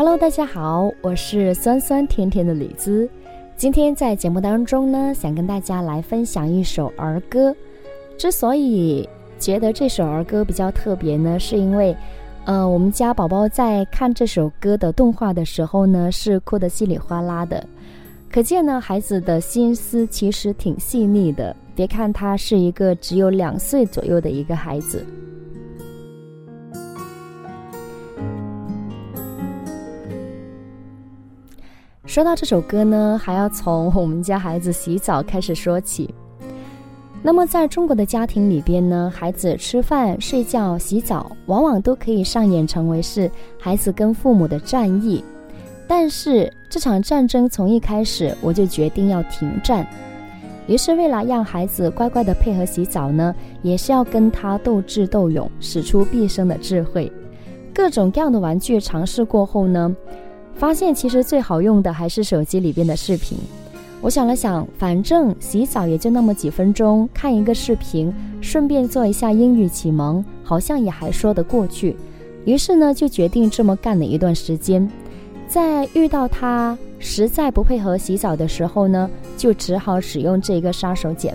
Hello，大家好，我是酸酸甜甜的李子。今天在节目当中呢，想跟大家来分享一首儿歌。之所以觉得这首儿歌比较特别呢，是因为，呃，我们家宝宝在看这首歌的动画的时候呢，是哭得稀里哗啦的。可见呢，孩子的心思其实挺细腻的。别看他是一个只有两岁左右的一个孩子。说到这首歌呢，还要从我们家孩子洗澡开始说起。那么，在中国的家庭里边呢，孩子吃饭、睡觉、洗澡，往往都可以上演成为是孩子跟父母的战役。但是，这场战争从一开始，我就决定要停战。于是，为了让孩子乖乖的配合洗澡呢，也是要跟他斗智斗勇，使出毕生的智慧。各种各样的玩具尝试过后呢。发现其实最好用的还是手机里边的视频。我想了想，反正洗澡也就那么几分钟，看一个视频，顺便做一下英语启蒙，好像也还说得过去。于是呢，就决定这么干了一段时间。在遇到他实在不配合洗澡的时候呢，就只好使用这个杀手锏。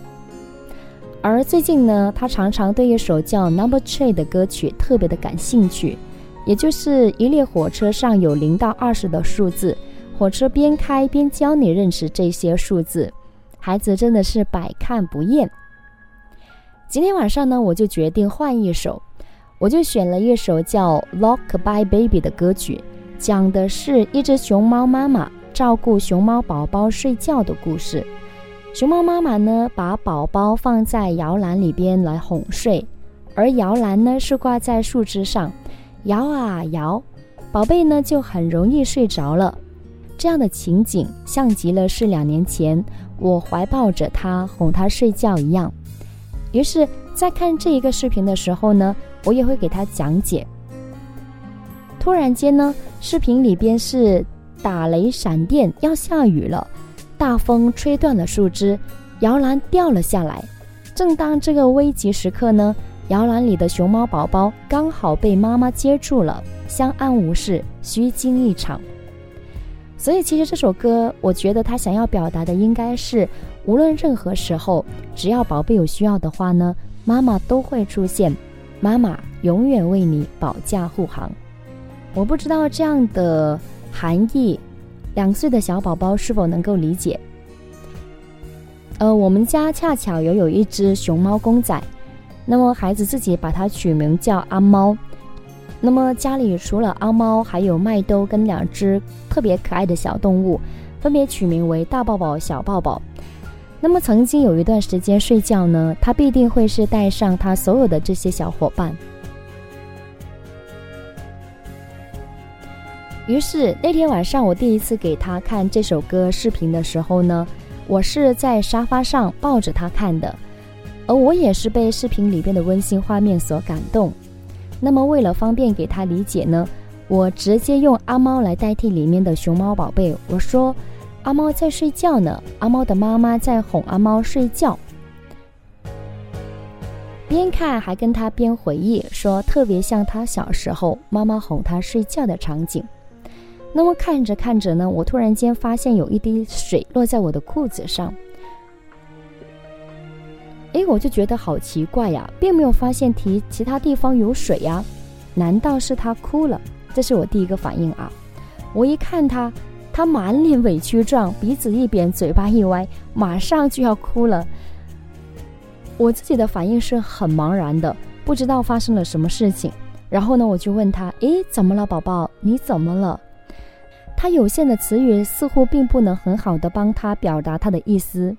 而最近呢，他常常对一首叫《Number Three》的歌曲特别的感兴趣。也就是一列火车上有零到二十的数字，火车边开边教你认识这些数字，孩子真的是百看不厌。今天晚上呢，我就决定换一首，我就选了一首叫《Lockby Baby》的歌曲，讲的是一只熊猫妈妈照顾熊猫宝宝睡觉的故事。熊猫妈妈呢，把宝宝放在摇篮里边来哄睡，而摇篮呢是挂在树枝上。摇啊摇，宝贝呢就很容易睡着了。这样的情景像极了是两年前我怀抱着他哄他睡觉一样。于是，在看这一个视频的时候呢，我也会给他讲解。突然间呢，视频里边是打雷闪电，要下雨了，大风吹断了树枝，摇篮掉了下来。正当这个危急时刻呢。摇篮里的熊猫宝宝刚好被妈妈接住了，相安无事，虚惊一场。所以，其实这首歌，我觉得他想要表达的应该是，无论任何时候，只要宝贝有需要的话呢，妈妈都会出现，妈妈永远为你保驾护航。我不知道这样的含义，两岁的小宝宝是否能够理解？呃，我们家恰巧也有一只熊猫公仔。那么孩子自己把它取名叫阿猫。那么家里除了阿猫，还有麦兜跟两只特别可爱的小动物，分别取名为大抱抱、小抱抱。那么曾经有一段时间睡觉呢，他必定会是带上他所有的这些小伙伴。于是那天晚上我第一次给他看这首歌视频的时候呢，我是在沙发上抱着他看的。而我也是被视频里边的温馨画面所感动。那么，为了方便给他理解呢，我直接用阿猫来代替里面的熊猫宝贝。我说：“阿猫在睡觉呢，阿猫的妈妈在哄阿猫睡觉。”边看还跟他边回忆，说特别像他小时候妈妈哄他睡觉的场景。那么看着看着呢，我突然间发现有一滴水落在我的裤子上。哎，我就觉得好奇怪呀，并没有发现其其他地方有水呀，难道是他哭了？这是我第一个反应啊！我一看他，他满脸委屈状，鼻子一扁，嘴巴一歪，马上就要哭了。我自己的反应是很茫然的，不知道发生了什么事情。然后呢，我就问他：“诶，怎么了，宝宝？你怎么了？”他有限的词语似乎并不能很好的帮他表达他的意思。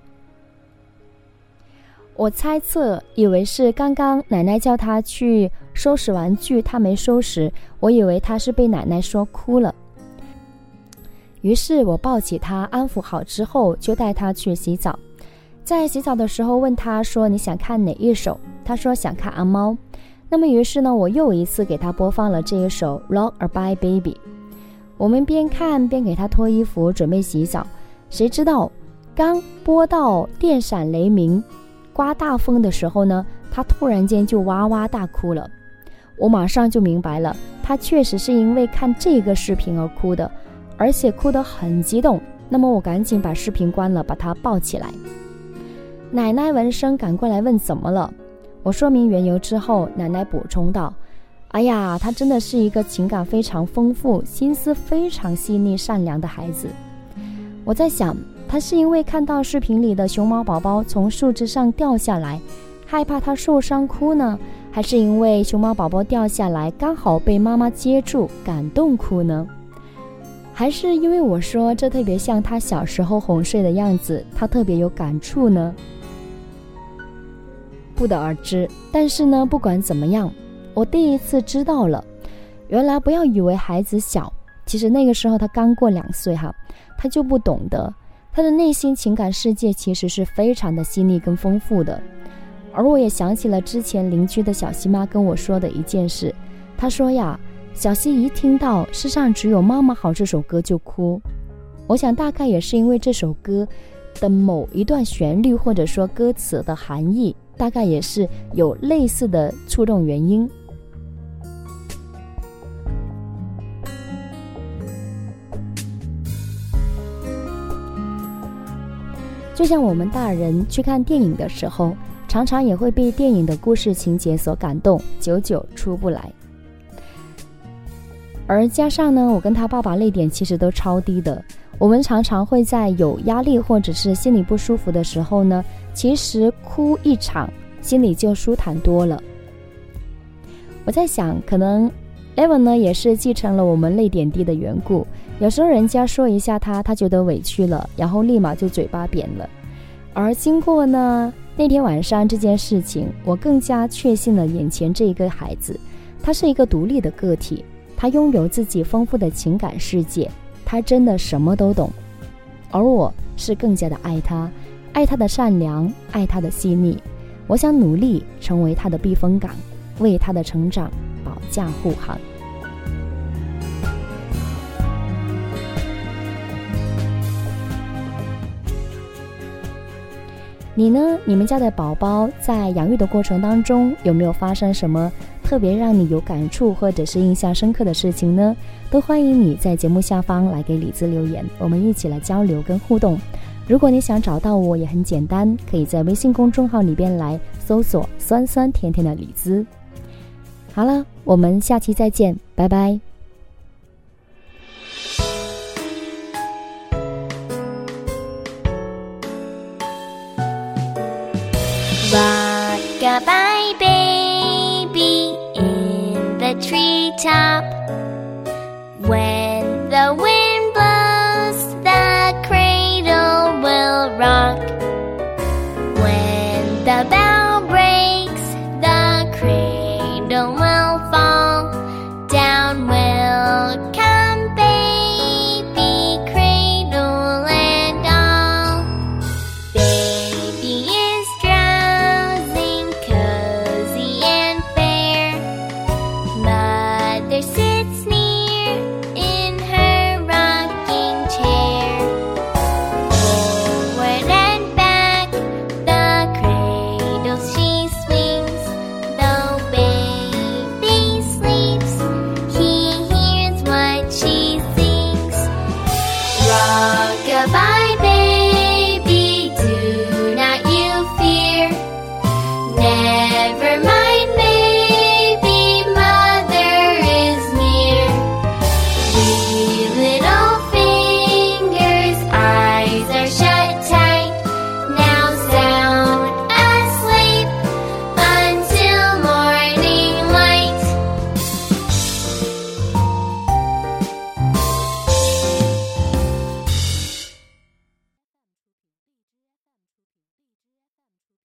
我猜测，以为是刚刚奶奶叫他去收拾玩具，他没收拾。我以为他是被奶奶说哭了。于是我抱起他，安抚好之后，就带他去洗澡。在洗澡的时候，问他说：“你想看哪一首？”他说：“想看阿猫。”那么于是呢，我又一次给他播放了这一首《Rockabye Baby》。我们边看边给他脱衣服，准备洗澡。谁知道，刚播到电闪雷鸣。刮大风的时候呢，他突然间就哇哇大哭了。我马上就明白了，他确实是因为看这个视频而哭的，而且哭得很激动。那么我赶紧把视频关了，把他抱起来。奶奶闻声赶过来问怎么了，我说明缘由之后，奶奶补充道：“哎呀，他真的是一个情感非常丰富、心思非常细腻、善良的孩子。”我在想，他是因为看到视频里的熊猫宝宝从树枝上掉下来，害怕他受伤哭呢，还是因为熊猫宝宝掉下来刚好被妈妈接住感动哭呢？还是因为我说这特别像他小时候哄睡的样子，他特别有感触呢？不得而知。但是呢，不管怎么样，我第一次知道了，原来不要以为孩子小，其实那个时候他刚过两岁哈，他就不懂得，他的内心情感世界其实是非常的细腻跟丰富的。而我也想起了之前邻居的小西妈跟我说的一件事，她说呀。小西一听到《世上只有妈妈好》这首歌就哭，我想大概也是因为这首歌的某一段旋律，或者说歌词的含义，大概也是有类似的触动原因。就像我们大人去看电影的时候，常常也会被电影的故事情节所感动，久久出不来。而加上呢，我跟他爸爸泪点其实都超低的。我们常常会在有压力或者是心里不舒服的时候呢，其实哭一场，心里就舒坦多了。我在想，可能 Evan 呢也是继承了我们泪点低的缘故。有时候人家说一下他，他觉得委屈了，然后立马就嘴巴扁了。而经过呢那天晚上这件事情，我更加确信了眼前这一个孩子，他是一个独立的个体。他拥有自己丰富的情感世界，他真的什么都懂，而我是更加的爱他，爱他的善良，爱他的细腻。我想努力成为他的避风港，为他的成长保驾护航。你呢？你们家的宝宝在养育的过程当中，有没有发生什么？特别让你有感触或者是印象深刻的事情呢，都欢迎你在节目下方来给李子留言，我们一起来交流跟互动。如果你想找到我，也很简单，可以在微信公众号里边来搜索“酸酸甜甜的李子”。好了，我们下期再见，拜拜。哇嘎拜 baby in the tree top when the wind Goodbye.